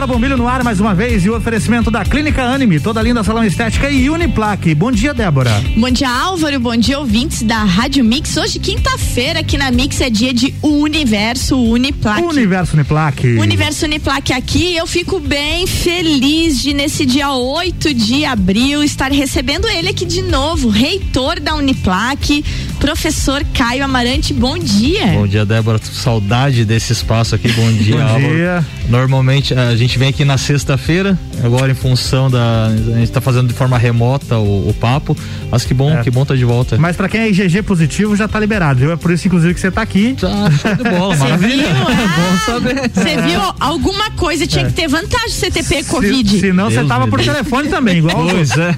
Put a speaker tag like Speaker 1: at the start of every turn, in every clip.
Speaker 1: Débora Bombilho no ar mais uma vez e o oferecimento da Clínica Anime, toda linda salão estética e Uniplaque. Bom dia, Débora.
Speaker 2: Bom dia, Álvaro. Bom dia, ouvintes da Rádio Mix. Hoje, quinta-feira, aqui na Mix é dia de Universo Uniplaque.
Speaker 1: Universo Uniplaque.
Speaker 2: Universo Uniplaque aqui. Eu fico bem feliz de, nesse dia 8 de abril, estar recebendo ele aqui de novo, reitor da Uniplaque, professor Caio Amarante. Bom dia.
Speaker 3: Bom dia, Débora. Saudade desse espaço aqui. Bom dia,
Speaker 1: Bom
Speaker 3: Álvaro.
Speaker 1: dia.
Speaker 3: Normalmente a gente vem aqui na sexta-feira, agora em função da. A gente tá fazendo de forma remota o, o papo, mas que bom,
Speaker 1: É.
Speaker 3: que bom tá de volta.
Speaker 1: Mas pra quem é IgG positivo já tá liberado, viu? É por isso, inclusive, que você tá aqui.
Speaker 3: Tá show de bola,
Speaker 2: Você
Speaker 3: maravilha.
Speaker 2: viu?
Speaker 3: bom saber.
Speaker 2: Você viu? Alguma coisa tinha que ter vantagem CTP Covid.
Speaker 1: Se, senão você tava por telefone também, igual.
Speaker 3: Pois é.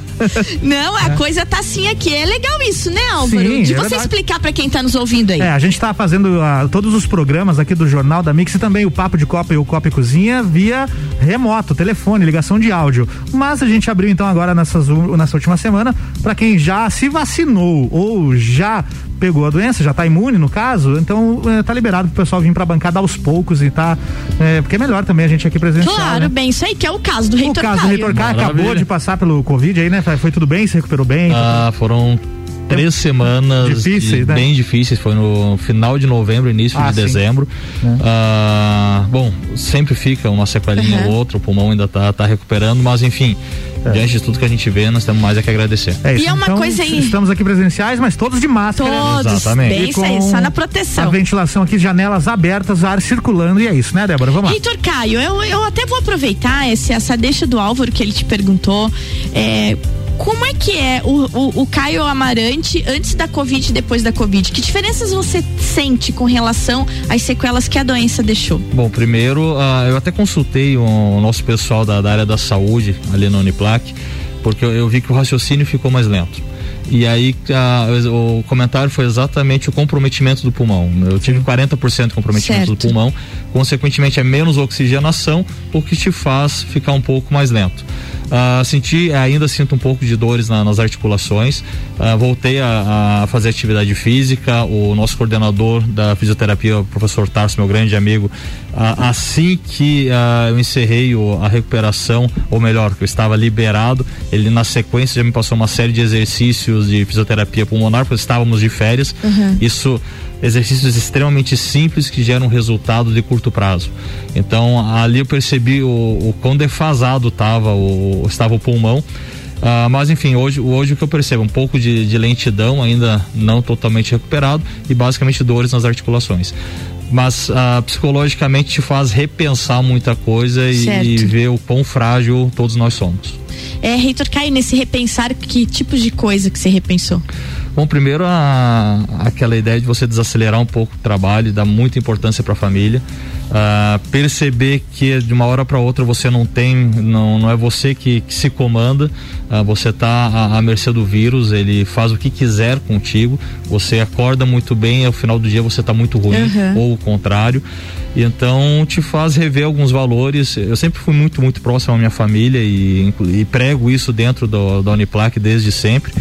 Speaker 2: Não, a coisa tá assim aqui. É legal isso, né, Álvaro?
Speaker 1: Sim,
Speaker 2: de
Speaker 1: é
Speaker 2: explicar pra quem tá nos ouvindo aí.
Speaker 1: É, a gente tá fazendo ah, todos os programas aqui do Jornal da Mix e também o Papo de Copa e o Copa e Cozinha via remoto, telefone, ligação de áudio. Mas a gente abriu então agora nessas, nessa última semana para quem já se vacinou ou já pegou a doença, já tá imune no caso, então eh, tá liberado pro pessoal vir pra bancada aos poucos e tá. eh, porque é melhor também a gente aqui presencial.
Speaker 2: Claro,
Speaker 1: né?
Speaker 2: bem, isso aí que é o caso do
Speaker 1: O
Speaker 2: reitor
Speaker 1: caso do
Speaker 2: Caio.
Speaker 1: Reitor Caio acabou de passar pelo Covid aí, né? Foi tudo bem? Se recuperou bem?
Speaker 3: Ah, foram três semanas
Speaker 1: Difíceis,
Speaker 3: de-
Speaker 1: né?
Speaker 3: bem difíceis. Foi no final de novembro, início
Speaker 1: Ah,
Speaker 3: de
Speaker 1: sim.
Speaker 3: dezembro.
Speaker 1: É.
Speaker 3: Ah, bom, sempre fica uma sequelinha
Speaker 2: Uhum.
Speaker 3: ou outra, o pulmão ainda tá, tá recuperando, mas enfim, diante de tudo que a gente vê, nós temos mais é que agradecer.
Speaker 1: É
Speaker 2: E é uma
Speaker 1: então,
Speaker 2: coisa aí-
Speaker 1: Estamos aqui presenciais, mas todos de máscara.
Speaker 2: Todos,
Speaker 3: Exatamente.
Speaker 2: bem isso aí,
Speaker 1: com
Speaker 2: só na
Speaker 1: A
Speaker 2: proteção.
Speaker 1: ventilação aqui, janelas abertas, ar circulando e é isso, né, Débora? Vamos lá.
Speaker 2: Reitor Caio, eu, eu até vou aproveitar esse, essa deixa do Álvaro que ele te perguntou. É, como é que é o, o, o Caio Amarante antes da Covid e depois da Covid? Que diferenças você sente com relação às sequelas que a doença deixou?
Speaker 3: Bom, primeiro, ah, eu até consultei o nosso pessoal da, da área da saúde ali na Uniplac, porque eu, eu vi que o raciocínio ficou mais lento. E aí ah, o comentário foi exatamente o comprometimento do pulmão. Eu tive 40% de comprometimento
Speaker 2: Certo.
Speaker 3: do pulmão, consequentemente é menos oxigenação, o que te faz ficar um pouco mais lento. Ah, senti, ainda sinto um pouco de dores na- nas articulações. Ah, voltei a, a fazer atividade física. O nosso coordenador da fisioterapia, o professor Tarso, meu grande amigo, ah, assim que ah, eu encerrei o- a recuperação, ou melhor, que eu estava liberado, ele na sequência já me passou uma série de exercícios de fisioterapia pulmonar, porque estávamos de férias. Isso exercícios extremamente simples que geram resultado de curto prazo. Então ali eu percebi o, o quão defasado tava o, estava o pulmão. Ah, mas enfim, hoje, hoje o que eu percebo, um pouco de, de lentidão, ainda não totalmente recuperado, e basicamente dores nas articulações. Mas ah, psicologicamente te faz repensar muita coisa e, e ver o quão frágil todos nós somos.
Speaker 2: É, Reitor Caio, nesse repensar, que tipos de coisa que você repensou?
Speaker 3: Bom, primeiro a, aquela ideia de você desacelerar um pouco o trabalho, dar muita importância para a família, ah, perceber que de uma hora para outra você não tem, não, não é você que, que se comanda, ah, você está à, à mercê do vírus, ele faz o que quiser contigo, você acorda muito bem, e ao final do dia você está muito ruim
Speaker 2: Uhum.
Speaker 3: ou o contrário. E então te faz rever alguns valores. Eu sempre fui muito, muito próximo à minha família e, e prego isso dentro do, da Uniplac desde sempre.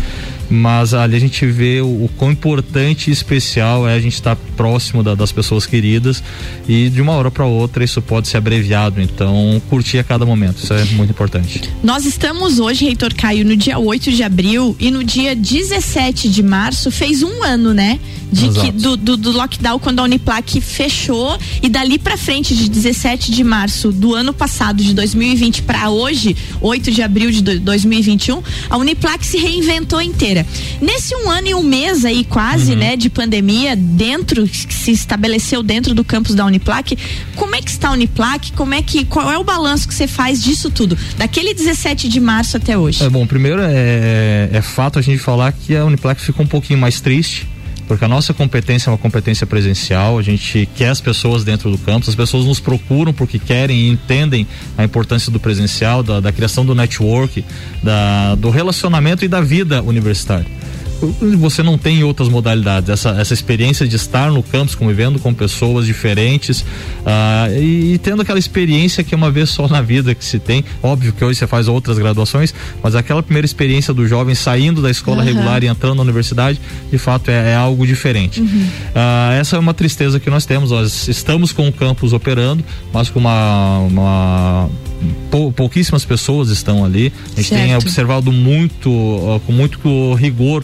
Speaker 3: Mas ali a gente vê o, o quão importante e especial é a gente estar próximo da- das pessoas queridas e de uma hora para outra isso pode ser abreviado. Então, curtir a cada momento, isso é muito importante.
Speaker 2: Nós estamos hoje, Reitor Caio, no dia 8 de abril e no dia 17 de março fez um ano, né? De que, do, do, do lockdown quando a Uniplac fechou e dali pra frente, de 17 de março do ano passado, de 2020 pra hoje, 8 de abril de do- 2021, a Uniplac se reinventou inteira. Nesse um ano e um mês aí, quase, né, de pandemia, dentro, que se estabeleceu dentro do campus da Uniplac, como é que está a Uniplac? Como é que, qual é o balanço que você faz disso tudo? Daquele 17 de março até hoje.
Speaker 3: É bom, primeiro é, é fato a gente falar que a Uniplac ficou um pouquinho mais triste, porque a nossa competência é uma competência presencial, a gente quer as pessoas dentro do campus, as pessoas nos procuram porque querem e entendem a importância do presencial, da, da criação do network, da, do relacionamento e da vida universitária. Você não tem outras modalidades. Essa, essa experiência de estar no campus, convivendo com pessoas diferentes ah, e, e tendo aquela experiência que é uma vez só na vida que se tem. Óbvio que hoje você faz outras graduações, mas aquela primeira experiência do jovem saindo da escola
Speaker 2: Aham.
Speaker 3: regular e entrando na universidade, de fato é, é algo diferente. Ah, essa é uma tristeza que nós temos. Nós estamos com o campus operando, mas com uma, uma pou, pouquíssimas pessoas estão ali. A gente certo. tem observado muito, uh, com muito rigor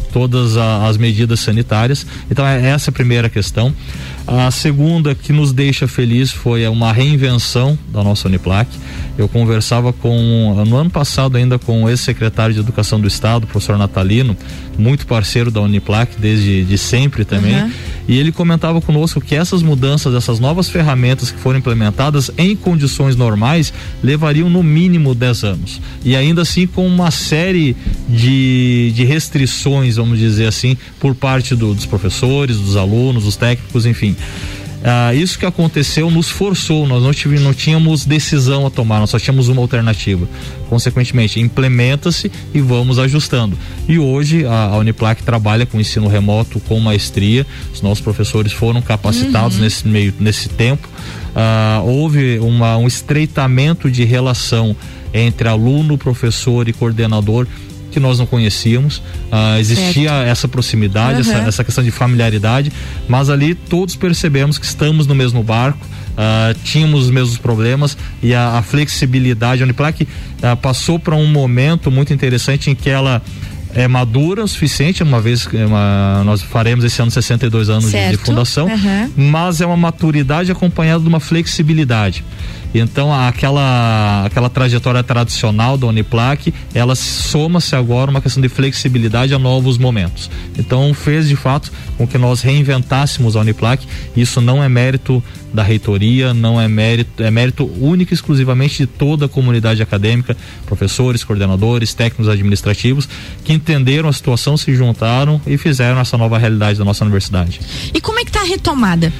Speaker 3: todas a, as medidas sanitárias. Então é essa a primeira questão. A segunda que nos deixa feliz foi uma reinvenção da nossa Uniplac. Eu conversava com no ano passado ainda com o ex-secretário de Educação do Estado, professor Natalino, muito parceiro da Uniplac desde de sempre também. Uhum. E ele comentava conosco que essas mudanças, essas novas ferramentas que foram implementadas em condições normais levariam no mínimo 10 anos. E ainda assim com uma série de, de restrições, vamos dizer assim, por parte do, dos professores, dos alunos, dos técnicos, enfim. Ah, isso que aconteceu nos forçou, nós não, tivemos, não tínhamos decisão a tomar, nós só tínhamos uma alternativa. Consequentemente, implementa-se e vamos ajustando. E hoje a, a, Uniplac trabalha com ensino remoto com maestria, os nossos professores foram capacitados uhum. nesse meio, nesse tempo. Ah, houve uma, um estreitamento de relação entre aluno, professor e coordenador que nós não conhecíamos. Ah, existia certo. essa proximidade, uhum. essa, essa questão de familiaridade, mas ali todos percebemos que estamos no mesmo barco. Uh, tínhamos os mesmos problemas e a, a flexibilidade, a Uniplac uh, passou para um momento muito interessante em que ela é madura o suficiente, uma vez é uma, nós faremos esse ano 62 anos de, de, fundação, uhum. mas é uma maturidade acompanhada de uma flexibilidade. Então aquela aquela trajetória tradicional da Uniplac, ela soma-se agora uma questão de flexibilidade a novos momentos. Então fez de fato com que nós reinventássemos a Uniplac. Isso não é mérito da reitoria, não é mérito, é mérito único e exclusivamente de toda a comunidade acadêmica, professores, coordenadores, técnicos administrativos, que entenderam a situação, se juntaram e fizeram essa nova realidade da nossa universidade.
Speaker 2: E como é que está a retomada?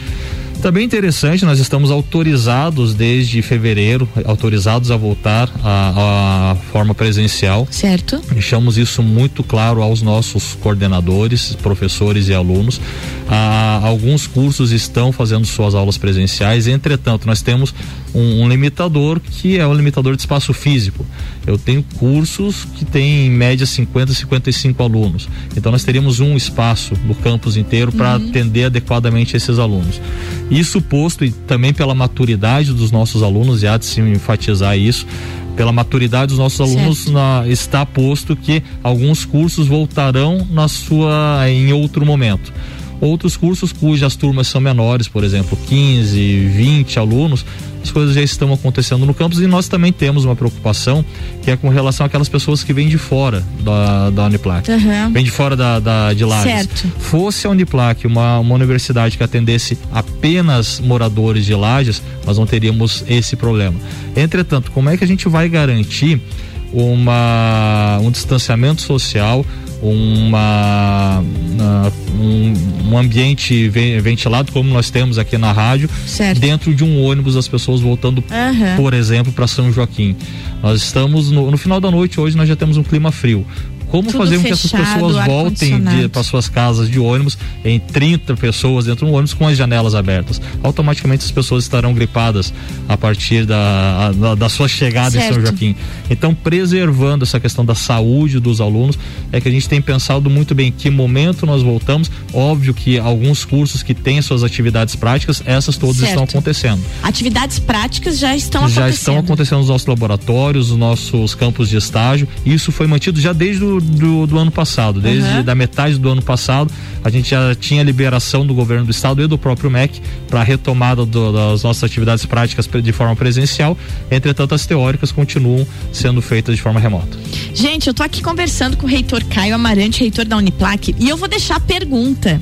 Speaker 3: Também interessante, nós estamos autorizados desde fevereiro, autorizados a voltar à, à forma presencial.
Speaker 2: Certo.
Speaker 3: Deixamos isso muito claro aos nossos coordenadores, professores e alunos. Ah, alguns cursos estão fazendo suas aulas presenciais, entretanto, nós temos um, um, limitador que é o limitador de espaço físico. Eu tenho cursos que têm em média 50, 55 alunos. Então nós teríamos um espaço no campus inteiro para uhum. atender adequadamente esses alunos. Isso posto e também pela maturidade dos nossos alunos, e há de se enfatizar isso, pela maturidade dos nossos alunos na, está posto que alguns cursos voltarão na sua em outro momento. Outros cursos cujas turmas são menores, por exemplo, 15, 20 alunos, as coisas já estão acontecendo no campus e nós também temos uma preocupação que é com relação àquelas pessoas que vêm de fora da, da Uniplac, uhum. vêm de fora da, da de Lages. Certo. Fosse a Uniplac uma, uma universidade que atendesse apenas moradores de Lages, nós não teríamos esse problema. Entretanto, como é que a gente vai garantir uma, um distanciamento social, uma, um, um, ambiente ventilado como nós temos aqui na rádio certo. dentro de um ônibus as pessoas voltando uhum. por exemplo para São Joaquim nós estamos no, no, final da noite hoje nós já temos um clima frio como Tudo fazer com que essas pessoas voltem para suas casas de ônibus em 30 pessoas dentro do ônibus com as janelas abertas? Automaticamente as pessoas estarão gripadas a partir da, da, da sua chegada certo. em São Joaquim. Então, preservando essa questão da saúde dos alunos, é que a gente tem pensado muito bem que momento nós voltamos. Óbvio que alguns cursos que têm suas atividades práticas, essas todas certo. estão acontecendo.
Speaker 2: Atividades práticas já estão já
Speaker 3: acontecendo. Já estão acontecendo nos nossos laboratórios, nos nossos campos de estágio. Isso foi mantido já desde o do, do ano passado. Desde uhum. da metade do ano passado, a gente já tinha liberação do governo do estado e do próprio MEC para a retomada do, das nossas atividades práticas de forma presencial. Entretanto, as teóricas continuam sendo feitas de forma remota.
Speaker 2: Gente, eu tô aqui conversando com o reitor Caio Amarante, reitor da Uniplac, e eu vou deixar a pergunta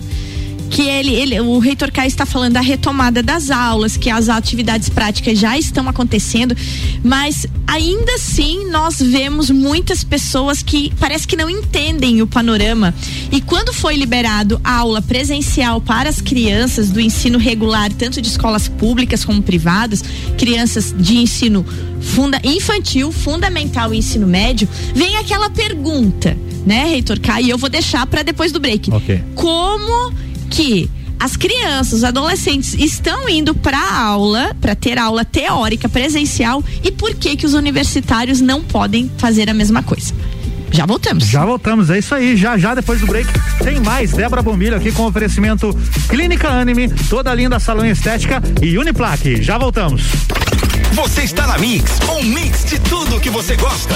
Speaker 2: que ele, ele, o reitor Caio está falando da retomada das aulas, que as atividades práticas já estão acontecendo, mas ainda assim nós vemos muitas pessoas que parece que não entendem o panorama. E quando foi liberado a aula presencial para as crianças do ensino regular, tanto de escolas públicas como privadas, crianças de ensino funda, infantil, fundamental e ensino médio, vem aquela pergunta, né, reitor Caio? E eu vou deixar para depois do break.
Speaker 3: Okay.
Speaker 2: Como que as crianças, os adolescentes estão indo para aula, para ter aula teórica presencial e por que que os universitários não podem fazer a mesma coisa? Já voltamos.
Speaker 1: Já voltamos, é isso aí. Já já depois do break tem mais. Débora Bombilho aqui com oferecimento Clínica Anime, toda linda salão estética e Uniplaque. Já voltamos.
Speaker 4: Você está na Mix, um mix de tudo que você gosta.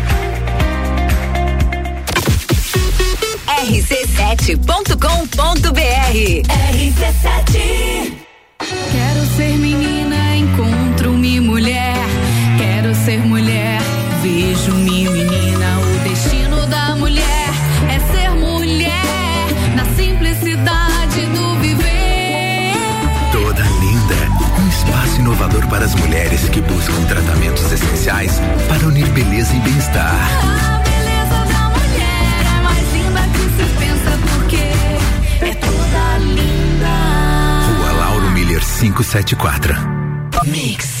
Speaker 5: rc7.com.br RC7
Speaker 6: Quero ser menina, encontro-me mulher. Quero ser mulher, vejo-me menina. O destino da mulher é ser mulher, na simplicidade do viver.
Speaker 4: Toda linda, um espaço inovador para as mulheres que buscam tratamentos essenciais para unir beleza e bem-estar. 574.
Speaker 7: Mix.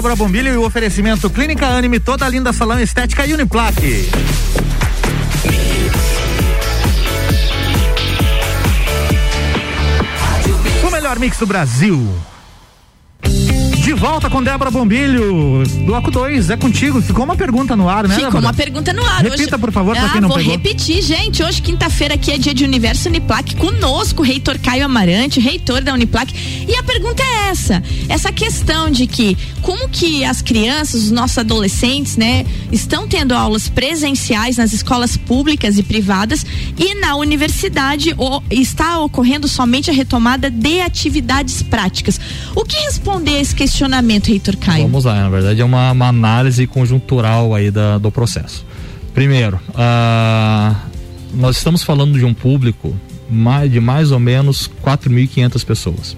Speaker 1: Débora Bombilho e o oferecimento Clínica Anime, toda linda salão estética e Uniplaque. O melhor mix do Brasil. De volta com Débora Bombilho. Bloco 2, é contigo. Ficou uma pergunta no ar, né?
Speaker 2: Ficou
Speaker 1: Débora?
Speaker 2: uma pergunta no ar.
Speaker 1: Repita,
Speaker 2: hoje...
Speaker 1: por favor, pra
Speaker 2: ah,
Speaker 1: quem não
Speaker 2: vou
Speaker 1: pegou.
Speaker 2: repetir, gente. Hoje, quinta-feira, aqui é dia de Universo Uniplac. Conosco, reitor Caio Amarante, reitor da Uniplac. E a pergunta é essa: essa questão de que como que as crianças, os nossos adolescentes, né, estão tendo aulas presenciais nas escolas públicas e privadas e na universidade ou, está ocorrendo somente a retomada de atividades práticas. O que responder a esse questionamento, reitor Caio?
Speaker 3: Vamos lá, na verdade é uma, uma análise conjuntural aí da, do processo. Primeiro, uh, nós estamos falando de um público de mais ou menos 4.500 pessoas.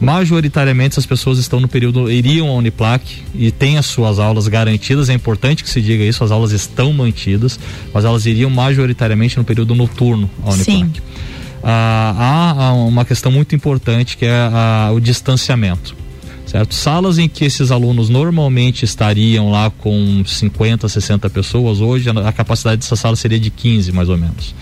Speaker 3: Majoritariamente essas pessoas estão no período, iriam à Uniplac e têm as suas aulas garantidas, é importante que se diga isso, as aulas estão mantidas, mas elas iriam majoritariamente no período noturno à Uniplac.
Speaker 2: Sim.
Speaker 3: Ah, há uma questão muito importante que é ah, o distanciamento certo? Salas em que esses alunos normalmente estariam lá com 50, 60 pessoas, hoje a, capacidade dessa sala seria de 15 mais ou menos,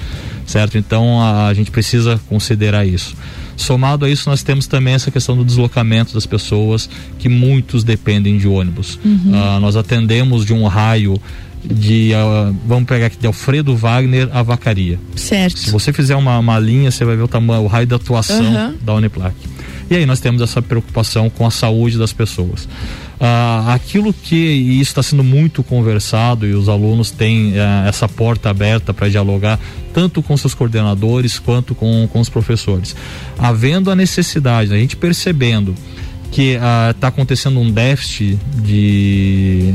Speaker 3: certo? Então a, a, gente precisa considerar isso. Somado a isso, nós temos também essa questão do deslocamento das pessoas, que muitos dependem de ônibus. Uhum. Uh, nós atendemos de um raio de uh, vamos pegar aqui de Alfredo Wagner a Vacaria.
Speaker 2: Certo.
Speaker 3: Se você fizer uma, uma linha, você vai ver o tamanho, o raio da atuação uhum. da Uniplac. E aí nós temos essa preocupação com a saúde das pessoas. Ah, aquilo que e isso está sendo muito conversado e os alunos têm eh, essa porta aberta para dialogar tanto com seus coordenadores quanto com, com os professores. Havendo a necessidade, a gente percebendo que está ah, acontecendo um déficit de,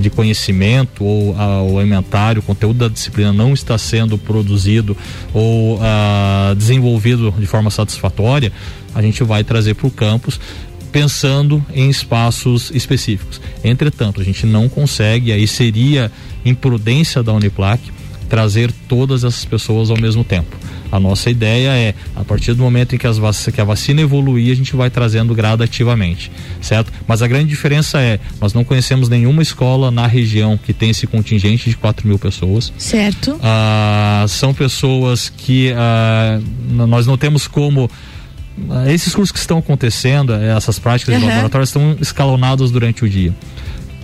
Speaker 3: de conhecimento ou ah, o elementário, o conteúdo da disciplina não está sendo produzido ou ah, desenvolvido de forma satisfatória, a gente vai trazer para o campus pensando em espaços específicos. Entretanto, a gente não consegue, aí seria imprudência da Uniplac trazer todas essas pessoas ao mesmo tempo. A nossa ideia é, a partir do momento em que, as vac que a vacina evoluir, a gente vai trazendo gradativamente, certo? Mas a grande diferença é, nós não conhecemos nenhuma escola na região que tem esse contingente de 4 mil pessoas.
Speaker 2: Certo.
Speaker 3: Ah, são pessoas que ah, nós não temos como ah, esses cursos que estão acontecendo, essas práticas uhum. de laboratório estão escalonados durante o dia,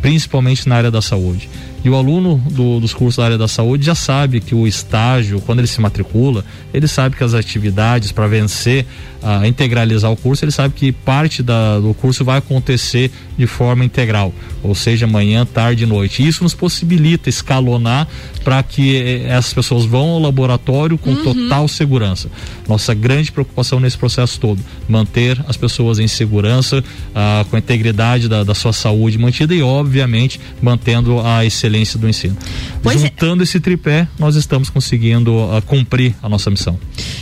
Speaker 3: principalmente na área da saúde. E o aluno do, dos cursos da área da saúde já sabe que o estágio, quando ele se matricula, ele sabe que as atividades para vencer, a uh, integralizar o curso, ele sabe que parte da, do curso vai acontecer de forma integral ou seja, manhã, tarde e noite. Isso nos possibilita escalonar para que eh, essas pessoas vão ao laboratório com
Speaker 2: Uhum.
Speaker 3: total segurança. Nossa grande preocupação nesse processo todo, manter as pessoas em segurança, ah, com a integridade da, da sua saúde mantida e, obviamente, mantendo a excelência do ensino.
Speaker 2: Pois é.
Speaker 3: Juntando esse tripé, nós estamos conseguindo ah, cumprir a nossa missão.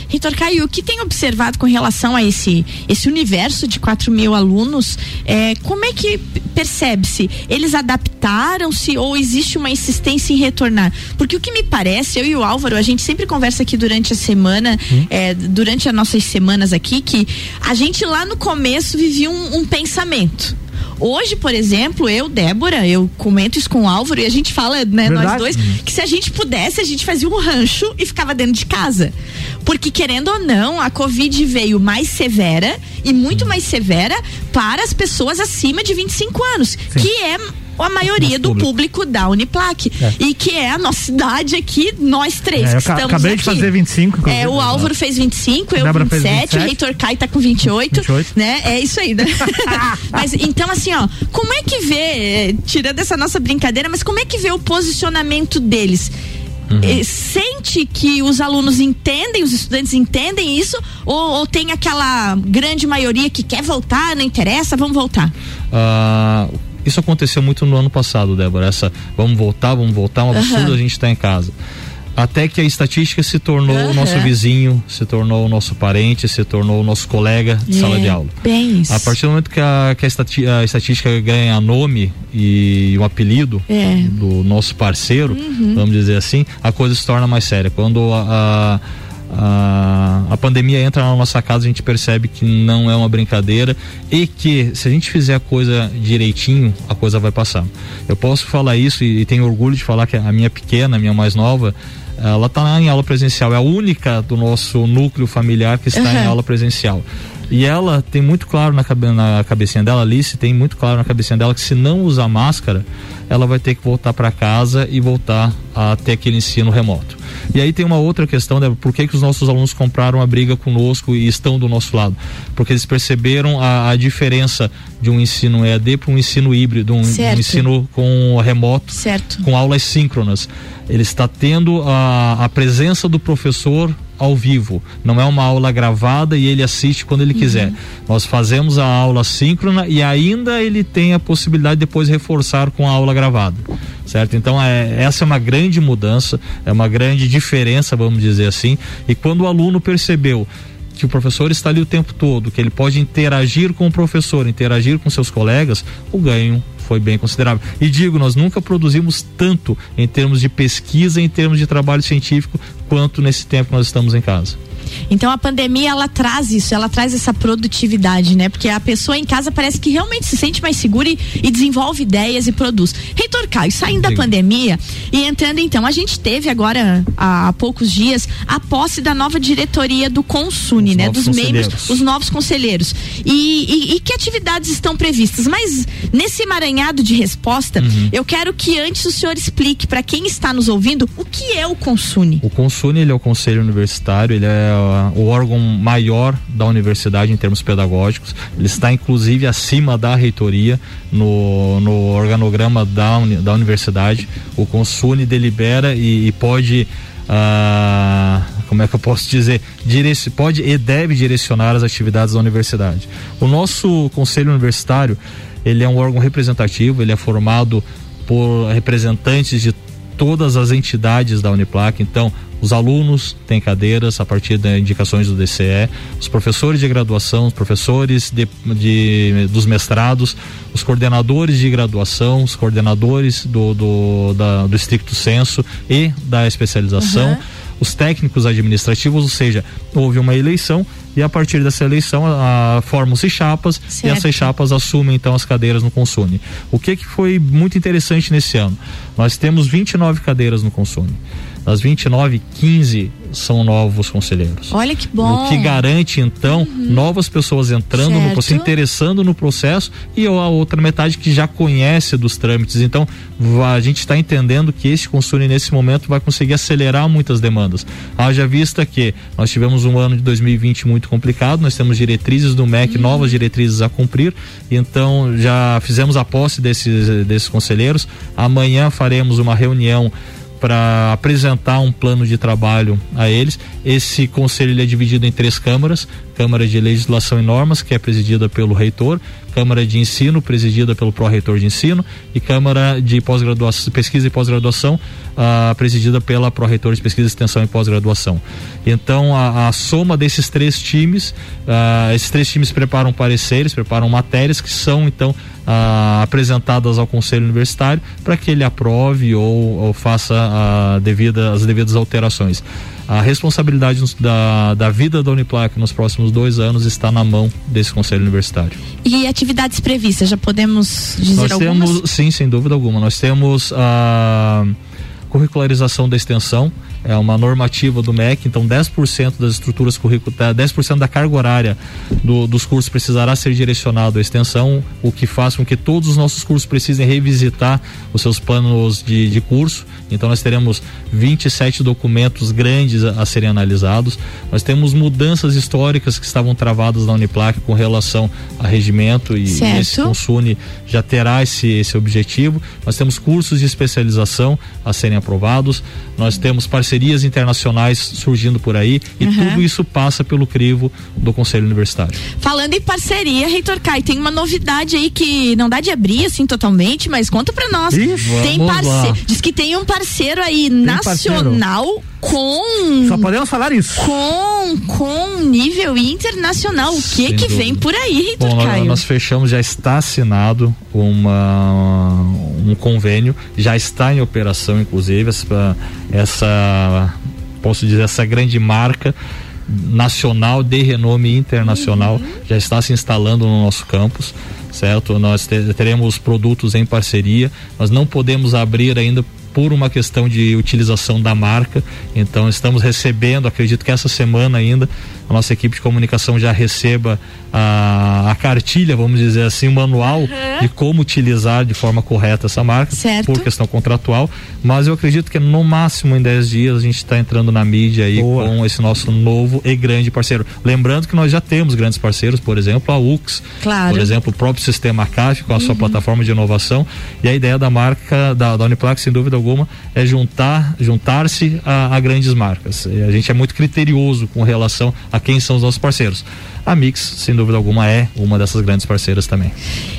Speaker 2: Reitor Caio, o que tem observado com relação a esse, esse universo de 4 mil alunos, é, como é que percebe-se? Eles adaptaram-se ou existe uma insistência em retornar? Porque o que me parece, eu e o Álvaro, a gente sempre conversa aqui durante a semana, é, durante as nossas semanas aqui, que a gente lá no começo vivia um, um pensamento. Hoje, por exemplo, eu, Débora, eu comento isso com o Álvaro e a gente fala, né, nós
Speaker 1: Verdade.
Speaker 2: dois, que se a gente pudesse, a gente fazia um rancho e ficava dentro de casa. Porque, querendo ou não, a Covid veio mais severa e muito mais severa para as pessoas acima de 25 anos, que é a maioria
Speaker 3: Nosso
Speaker 2: do
Speaker 3: público.
Speaker 2: público da Uniplac.
Speaker 3: É.
Speaker 2: E que é a nossa cidade aqui, nós três
Speaker 1: É,
Speaker 2: que estamos
Speaker 1: acabei
Speaker 2: aqui.
Speaker 1: de fazer 25, inclusive.
Speaker 2: É, o Álvaro fez 25, eu
Speaker 1: Débora fez
Speaker 2: 27, o
Speaker 1: 27.
Speaker 2: Reitor Kai tá com 28,
Speaker 1: 28.
Speaker 2: né? É isso aí, né? mas então assim, ó, como é que vê, tirando essa nossa brincadeira, mas como é que vê o posicionamento deles? Eh, Sente que os alunos entendem, os estudantes entendem isso? Ou, ou tem aquela grande maioria que quer voltar, não interessa, vamos voltar?
Speaker 3: Ah, isso aconteceu muito no ano passado, Débora. Essa vamos voltar, vamos voltar, um absurdo
Speaker 2: Aham.
Speaker 3: a gente estar em casa. Até que a estatística se tornou o nosso vizinho, se tornou o nosso parente, se tornou o nosso colega de sala
Speaker 2: É,
Speaker 3: de aula.
Speaker 2: Bem isso.
Speaker 3: A partir do momento que a, que a, estatística ganha nome e um apelido
Speaker 2: É. Uhum.
Speaker 3: do nosso parceiro, vamos dizer assim, a coisa se torna mais séria. Quando a, a, a pandemia entra na nossa casa, a gente percebe que não é uma brincadeira e que se a gente fizer a coisa direitinho, a coisa vai passar. Eu posso falar isso e, e tenho orgulho de falar que a minha pequena, a minha mais nova, ela está em aula presencial, é a única do nosso núcleo familiar que está em
Speaker 2: Uhum.
Speaker 3: aula presencial. E ela tem muito claro na, cabe- na cabecinha dela, Alice tem muito claro na cabecinha dela que se não usar máscara, ela vai ter que voltar para casa e voltar a ter aquele ensino remoto. E aí tem uma outra questão, Débora, por que, que os nossos alunos compraram a briga conosco e estão do nosso lado? Porque eles perceberam a, a diferença de um ensino EAD para um ensino híbrido, um, um ensino com remoto
Speaker 2: Certo.
Speaker 3: com aulas síncronas. Ele está tendo a, a presença do professor ao vivo. Não é uma aula gravada e ele assiste quando ele quiser. Nós fazemos a aula síncrona e ainda ele tem a possibilidade de depois reforçar com a aula gravada. Certo? Então, é, essa é uma grande mudança, é uma grande diferença, vamos dizer assim. E quando o aluno percebeu que o professor está ali o tempo todo, que ele pode interagir com o professor, interagir com seus colegas, o ganho foi bem considerável. E digo, nós nunca produzimos tanto em termos de pesquisa, em termos de trabalho científico, quanto nesse tempo que nós estamos em casa.
Speaker 2: Então a pandemia ela traz isso, ela traz essa produtividade, né? Porque a pessoa em casa parece que realmente se sente mais segura e, e desenvolve ideias e produz. Reitor Caio, saindo da
Speaker 3: Diga.
Speaker 2: pandemia e entrando então, a gente teve agora há, há poucos dias a posse da nova diretoria do Consune,
Speaker 3: Os
Speaker 2: né? Dos membros, os novos conselheiros. E, e- e que atividades estão previstas? Mas nesse emaranhado de resposta,
Speaker 3: Uhum.
Speaker 2: eu quero que antes o senhor explique para quem está nos ouvindo o que é o Consune.
Speaker 3: O Consune ele é o conselho universitário, ele é o órgão maior da universidade em termos pedagógicos. Ele está inclusive acima da reitoria no, no organograma da, da universidade. O Consune delibera e, e pode ah, como é que eu posso dizer, direci pode e deve direcionar as atividades da universidade. O nosso conselho universitário, ele é um órgão representativo, ele é formado por representantes de todas as entidades da Uniplac, então os alunos têm cadeiras a partir das indicações do DCE, os professores de graduação, os professores de, de- dos mestrados, os coordenadores de graduação, os coordenadores do, do, da- do estricto senso e da especialização,
Speaker 2: Uhum.
Speaker 3: os técnicos administrativos, ou seja, houve uma eleição e a partir dessa eleição formam-se chapas e
Speaker 2: Certo.
Speaker 3: essas chapas assumem então as cadeiras no Consune. O que que foi muito interessante nesse ano? Nós temos 29 cadeiras no Consune. Das 29, 15 são novos conselheiros.
Speaker 2: Olha que bom.
Speaker 3: O que garante, então, novas pessoas entrando no
Speaker 2: Certo.
Speaker 3: processo, interessando no processo e a outra metade que já conhece dos trâmites. Então, a gente está entendendo que esse consune, nesse momento, vai conseguir acelerar muitas demandas. Haja vista que nós tivemos um ano de 2020 muito complicado, nós temos diretrizes do MEC, novas diretrizes a cumprir, então já fizemos a posse desses, desses conselheiros. Amanhã faremos uma reunião para apresentar um plano de trabalho a eles. Esse conselho é dividido em três câmaras: Câmara de Legislação e Normas, que é presidida pelo reitor, Câmara de Ensino, presidida pelo pró-reitor de ensino, e Câmara de pós-graduação, pesquisa e pós-graduação, ah, presidida pela pró-reitor de pesquisa, extensão e pós-graduação. Então, a, a soma desses três times, ah, esses três times preparam pareceres, preparam matérias que são então ah, apresentadas ao Conselho Universitário para que ele aprove ou, ou faça devida, as devidas alterações. A responsabilidade da, da vida da Uniplac nos próximos dois anos está na mão desse Conselho Universitário.
Speaker 2: E atividades previstas, já podemos dizer
Speaker 3: Nós
Speaker 2: algumas?
Speaker 3: temos, sim, sem dúvida alguma. Nós temos a curricularização da extensão, é uma normativa do MEC, então 10% das estruturas curriculares, 10% da carga horária do- dos cursos precisará ser direcionado à extensão, o que faz com que todos os nossos cursos precisem revisitar os seus planos de, de curso. Então nós teremos 27 documentos grandes a, a serem analisados. Nós temos mudanças históricas que estavam travadas na Uniplac com relação a regimento e, e esse Consune já terá esse, esse objetivo. Nós temos cursos de especialização a serem aprovados, nós temos parcerias internacionais surgindo por aí e
Speaker 2: Uhum.
Speaker 3: tudo isso passa pelo crivo do Conselho Universitário.
Speaker 2: Falando em parceria, Reitor Kai, tem uma novidade aí que não dá de abrir assim totalmente, mas conta pra nós.
Speaker 1: Ixi.
Speaker 2: tem parceiro, diz que tem um parceiro aí
Speaker 1: parceiro.
Speaker 2: nacional com
Speaker 1: Só podemos falar isso.
Speaker 2: com com nível internacional. O que
Speaker 3: Sem
Speaker 2: que vem
Speaker 3: dúvida.
Speaker 2: por aí, Reitor
Speaker 3: Bom, nós,
Speaker 2: Caio?
Speaker 3: nós fechamos, já está assinado uma, um convênio, já está em operação, inclusive, essa, essa posso dizer, essa grande marca nacional de renome internacional
Speaker 2: Uhum.
Speaker 3: já está se instalando no nosso campus, certo? Nós te- teremos produtos em parceria, nós não podemos abrir ainda por uma questão de utilização da marca, então estamos recebendo, acredito que essa semana ainda a nossa equipe de comunicação já receba a, a cartilha, vamos dizer assim, o manual de como utilizar de forma correta essa marca,
Speaker 2: Certo.
Speaker 3: por questão contratual, mas eu acredito que no máximo em 10 dias a gente está entrando na mídia aí
Speaker 1: Boa.
Speaker 3: com esse nosso novo e grande parceiro. Lembrando que nós já temos grandes parceiros, por exemplo, a UX,
Speaker 2: Claro.
Speaker 3: por exemplo, o próprio sistema CAF com a sua plataforma de inovação. E a ideia da marca da, da Uniplac, sem dúvida alguma, é juntar, juntar-se a, a grandes marcas. E a gente é muito criterioso com relação a quem são os nossos parceiros. A Mix, sem dúvida alguma, é uma dessas grandes parceiras também.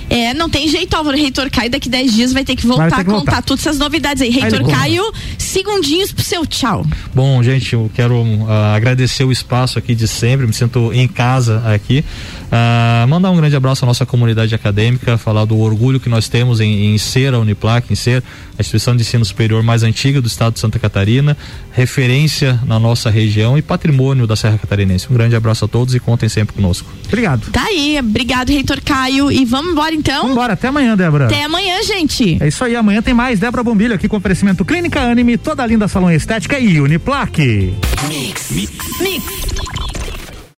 Speaker 2: É, não tem jeito, Álvaro Reitor Caio, daqui 10 dias vai ter que voltar
Speaker 1: ter que
Speaker 2: a contar
Speaker 1: voltar.
Speaker 2: todas essas novidades aí. Reitor
Speaker 1: ele
Speaker 2: Caio, segundinhos pro seu tchau.
Speaker 3: Bom, gente, eu quero ah, agradecer o espaço aqui de sempre, me sinto em casa aqui. Ah, mandar um grande abraço à nossa comunidade acadêmica, falar do orgulho que nós temos em, em ser a Uniplac, em ser a instituição de ensino superior mais antiga do estado de Santa Catarina, referência na nossa região e patrimônio da Serra Catarinense. Um grande abraço a todos e contem sempre conosco.
Speaker 1: Obrigado.
Speaker 2: Tá aí, obrigado, Reitor Caio. E vamos embora então?
Speaker 1: Vambora, até amanhã, Débora.
Speaker 2: Até amanhã, gente.
Speaker 1: É isso aí, amanhã tem mais Débora Bombilho aqui com oferecimento Clínica Anime, toda linda salão estética e Uniplaque.
Speaker 5: Mix.